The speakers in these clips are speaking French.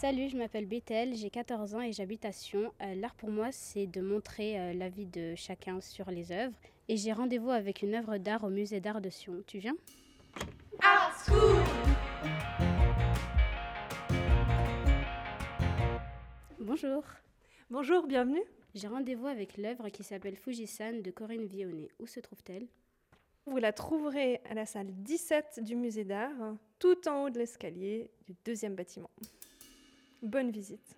Salut, je m'appelle Bethel, j'ai 14 ans et j'habite à Sion. Euh, L'art pour moi, c'est de montrer euh, la vie de chacun sur les œuvres. Et j'ai rendez-vous avec une œuvre d'art au musée d'art de Sion. Tu viens? Art School Bonjour. Bonjour, bienvenue. J'ai rendez-vous avec l'œuvre qui s'appelle Fujisan de Corinne Vionnet. Où se trouve-t-elle? Vous la trouverez à la salle 17 du musée d'art, tout en haut de l'escalier du deuxième bâtiment. Bonne visite.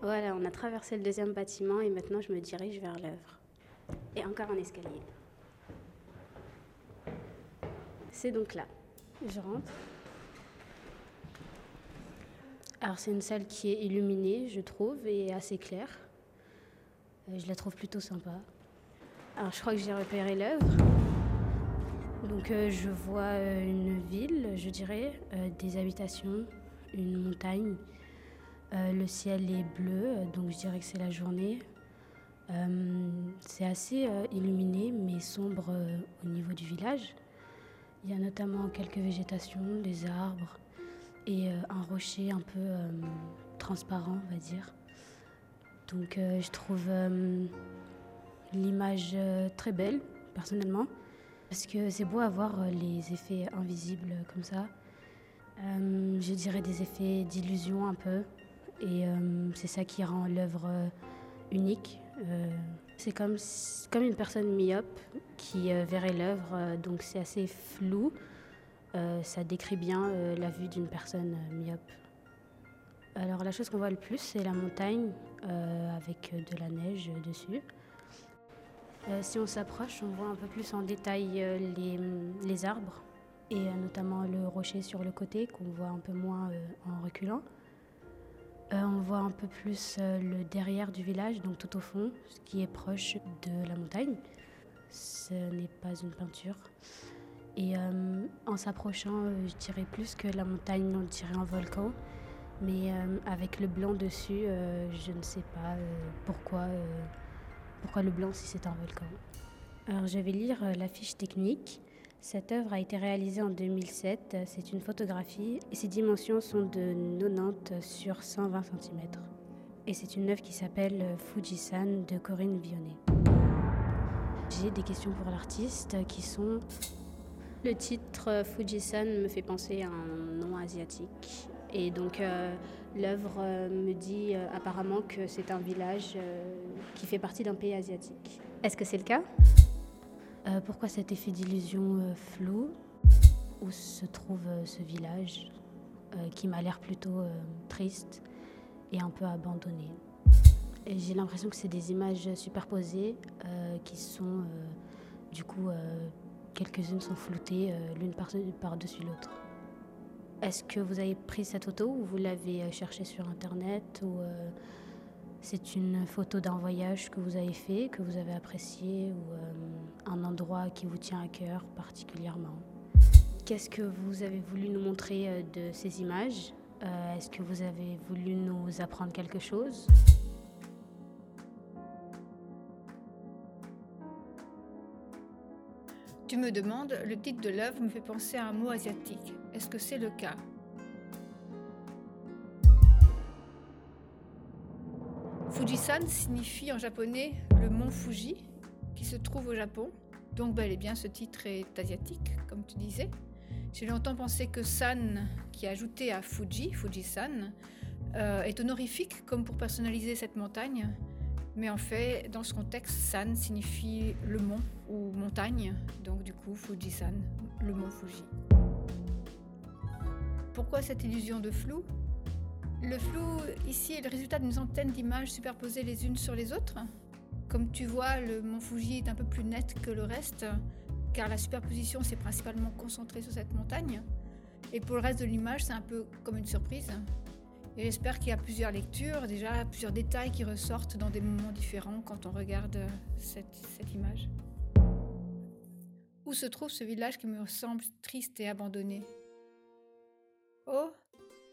Voilà, on a traversé le deuxième bâtiment et maintenant je me dirige vers l'œuvre. Et encore un escalier. C'est donc là. Je rentre. Alors c'est une salle qui est illuminée, je trouve, et assez claire. Euh, je la trouve plutôt sympa. Alors je crois que j'ai repéré l'œuvre. Donc euh, je vois euh, une ville, je dirais, euh, des habitations, une montagne. Le ciel est bleu, donc je dirais que c'est la journée. C'est assez illuminé, mais sombre au niveau du village. Il y a notamment quelques végétations, des arbres et un rocher un peu transparent, on va dire. Donc je trouve l'image très belle, personnellement, parce que c'est beau à voir euh, les effets invisibles comme ça. Euh, je dirais des effets d'illusion un peu. Et euh, c'est ça qui rend l'œuvre euh, unique. Euh, c'est comme, comme une personne myope qui euh, verrait l'œuvre, euh, donc c'est assez flou. Euh, ça décrit bien euh, la vue d'une personne euh, myope. Alors la chose qu'on voit le plus, c'est la montagne euh, avec euh, de la neige euh, dessus. Euh, si on s'approche, on voit un peu plus en détail euh, les, les arbres et euh, notamment le rocher sur le côté qu'on voit un peu moins en reculant. On voit un peu plus le derrière du village, donc tout au fond, ce qui est proche de la montagne. Ce n'est pas une peinture. Et en s'approchant, je dirais plus que la montagne, on dirait un volcan. Mais avec le blanc dessus, je ne sais pas pourquoi, pourquoi le blanc si c'est un volcan. Alors je vais lire euh, la fiche technique. Cette œuvre a été réalisée en 2007. C'est une photographie et ses dimensions sont de 90 sur 120 cm. Et c'est une œuvre qui s'appelle euh, Fujisan de Corinne Vionnet. J'ai des questions pour l'artiste qui sont le titre euh, Fujisan me fait penser à un nom asiatique. Et donc euh, l'œuvre euh, me dit euh, apparemment que c'est un village euh, qui fait partie d'un pays asiatique. Est-ce que c'est le cas? Euh, Pourquoi cet effet d'illusion euh, flou? Où se trouve euh, ce village euh, qui m'a l'air plutôt euh, triste et un peu abandonné? J'ai l'impression que c'est des images superposées euh, qui sont euh, du coup euh, quelques-unes sont floutées euh, l'une par- par-dessus l'autre. Est-ce que vous avez pris cette photo ou vous l'avez euh, cherchée sur internet ou euh, c'est une photo d'un voyage que vous avez fait, que vous avez apprécié ou euh, un endroit qui vous tient à cœur particulièrement? Qu'est-ce que vous avez voulu nous montrer de ces images? Est-ce que vous avez voulu nous apprendre quelque chose? Tu me demandes, le titre de l'œuvre me fait penser à un mot asiatique. Est-ce que c'est le cas? Fujisan signifie en japonais le mont Fuji, qui se trouve au Japon. Donc bel et bien ce titre est asiatique, comme tu disais. J'ai longtemps pensé que San, qui est ajouté à Fuji, Fujisan, euh, est honorifique comme pour personnaliser cette montagne. Mais en fait, dans ce contexte, San signifie le mont ou montagne, donc du coup Fujisan, le mont Fuji. Pourquoi cette illusion de flou Le flou ici est le résultat d'une centaine d'images superposées les unes sur les autres. Comme tu vois, le mont Fuji est un peu plus net que le reste, car la superposition s'est principalement concentrée sur cette montagne. Et pour le reste de l'image, c'est un peu comme une surprise. Et j'espère qu'il y a plusieurs lectures, déjà plusieurs détails qui ressortent dans des moments différents quand on regarde cette, cette image. Où se trouve ce village qui me semble triste et abandonné?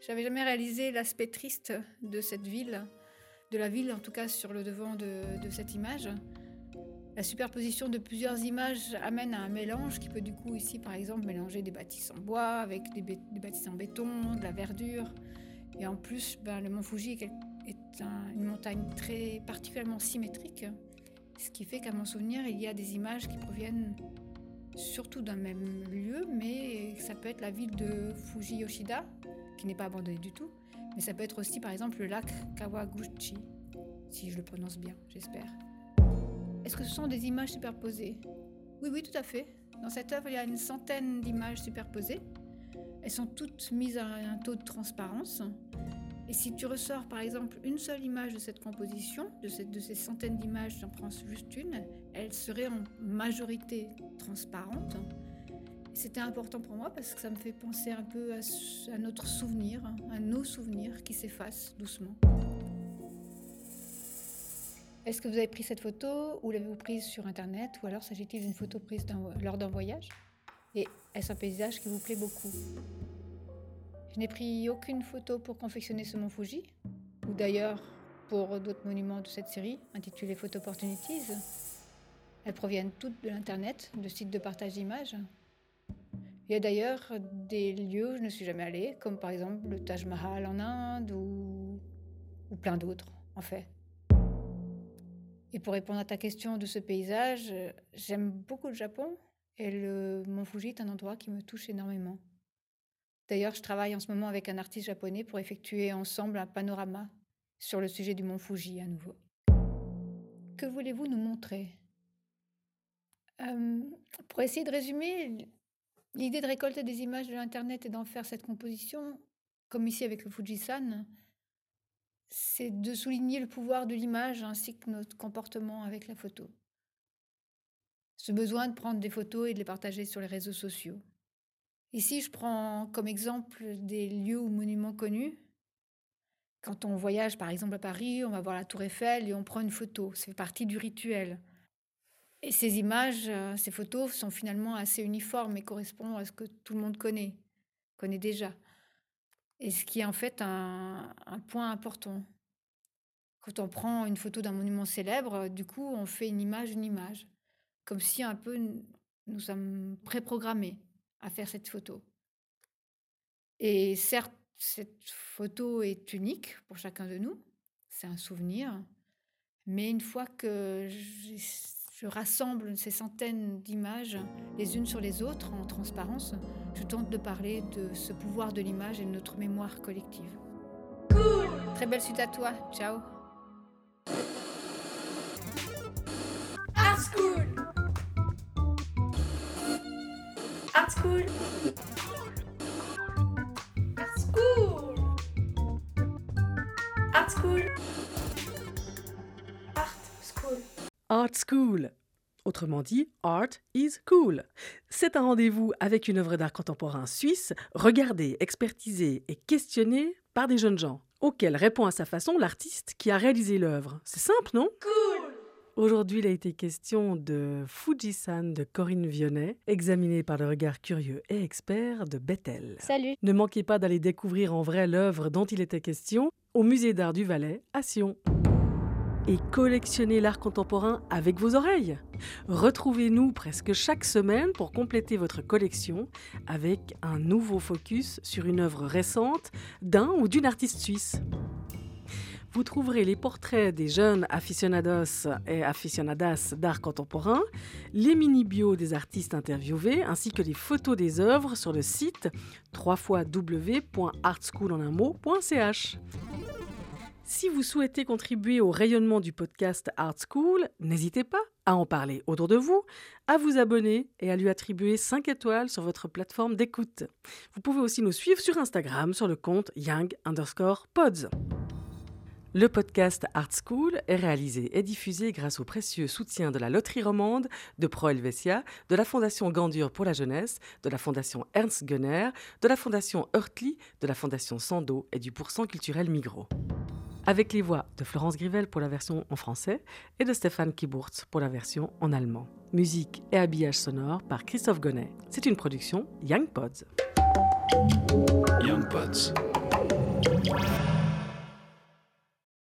J'avais jamais réalisé l'aspect triste de cette ville, de la ville en tout cas sur le devant de, cette image. La superposition de plusieurs images amène à un mélange qui peut du coup ici par exemple mélanger des bâtisses en bois avec des, bâtisses en béton, de la verdure. Et en plus, ben, le mont Fuji est, une montagne très particulièrement symétrique, ce qui fait qu'à mon souvenir, il y a des images qui proviennent surtout d'un même lieu, mais ça peut être la ville de Fuji Yoshida, qui n'est pas abandonnée du tout, mais ça peut être aussi par exemple le lac Kawaguchi, si je le prononce bien, j'espère. Est-ce que ce sont des images superposées? Oui, oui, tout à fait. Dans cette œuvre, il y a une centaine d'images superposées. Elles sont toutes mises à un taux de transparence. Et si tu ressors par exemple une seule image de cette composition, de, ces centaines d'images, j'en prends juste une, elle serait en majorité transparente. C'était important pour moi parce que ça me fait penser un peu à, notre souvenir, à nos souvenirs qui s'effacent doucement. Est-ce que vous avez pris cette photo ou l'avez-vous prise sur Internet ou alors s'agit-il d'une photo prise lors d'un voyage? Et est-ce un paysage qui vous plaît beaucoup? Je n'ai pris aucune photo pour confectionner ce mont Fuji, ou d'ailleurs pour d'autres monuments de cette série, intitulés Photo Opportunities. Elles proviennent toutes de l'Internet, de sites de partage d'images. Il y a d'ailleurs des lieux où je ne suis jamais allée, comme par exemple le Taj Mahal en Inde ou, plein d'autres, en fait. Et pour répondre à ta question de ce paysage, j'aime beaucoup le Japon et le Mont Fuji est un endroit qui me touche énormément. D'ailleurs, je travaille en ce moment avec un artiste japonais pour effectuer ensemble un panorama sur le sujet du Mont Fuji à nouveau. Que voulez-vous nous montrer? Euh, Pour essayer de résumer, l'idée de récolter des images de l'Internet et d'en faire cette composition, comme ici avec le Fujisan, c'est de souligner le pouvoir de l'image ainsi que notre comportement avec la photo. Ce besoin de prendre des photos et de les partager sur les réseaux sociaux. Ici, je prends comme exemple des lieux ou monuments connus. Quand on voyage par exemple à Paris, on va voir la tour Eiffel et on prend une photo. C'est partie du rituel. Et ces images, euh, ces photos sont finalement assez uniformes et correspondent à ce que tout le monde connaît, connaît déjà. Et ce qui est en fait un, point important. Quand on prend une photo d'un monument célèbre, du coup, on fait une image, une image. Comme si un peu nous sommes préprogrammés à faire cette photo. Et certes, cette photo est unique pour chacun de nous, c'est un souvenir, mais une fois que je rassemble ces centaines d'images les unes sur les autres en transparence. Je tente de parler de ce pouvoir de l'image et de notre mémoire collective. Cool Très belle suite à toi. Ciao. Art School Art School Art School. Autrement dit, Art is Cool. C'est un rendez-vous avec une œuvre d'art contemporain suisse, regardée, expertisée et questionnée par des jeunes gens, auxquels répond à sa façon l'artiste qui a réalisé l'œuvre. C'est simple, non? Cool Aujourd'hui, il a été question de Fujisan de Corinne Vionnet, examiné par le regard curieux et expert de Bethel. Salut Ne manquez pas d'aller découvrir en vrai l'œuvre dont il était question au Musée d'art du Valais à Sion et collectionnez l'art contemporain avec vos oreilles. Retrouvez-nous presque chaque semaine pour compléter votre collection avec un nouveau focus sur une œuvre récente d'un ou d'une artiste suisse. Vous trouverez les portraits des jeunes aficionados et aficionadas d'art contemporain, les mini-bios des artistes interviewés, ainsi que les photos des œuvres sur le site www.artschoolonunmot.ch. Si vous souhaitez contribuer au rayonnement du podcast Art School, n'hésitez pas à en parler autour de vous, à vous abonner et à lui attribuer 5 étoiles sur votre plateforme d'écoute. Vous pouvez aussi nous suivre sur Instagram sur le compte young underscore pods. Le podcast Art School est réalisé et diffusé grâce au précieux soutien de la Loterie Romande, de Pro Helvetia, de la Fondation Gandur pour la jeunesse, de la Fondation Ernst Gunner, de la Fondation Hurtli, de la Fondation Sando et du Pourcent culturel Migros avec les voix de Florence Grivel pour la version en français et de Stéphane Kiburtz pour la version en allemand. Musique et habillage sonore par Christophe Gonnet. C'est une production Young Pods. Young Pods.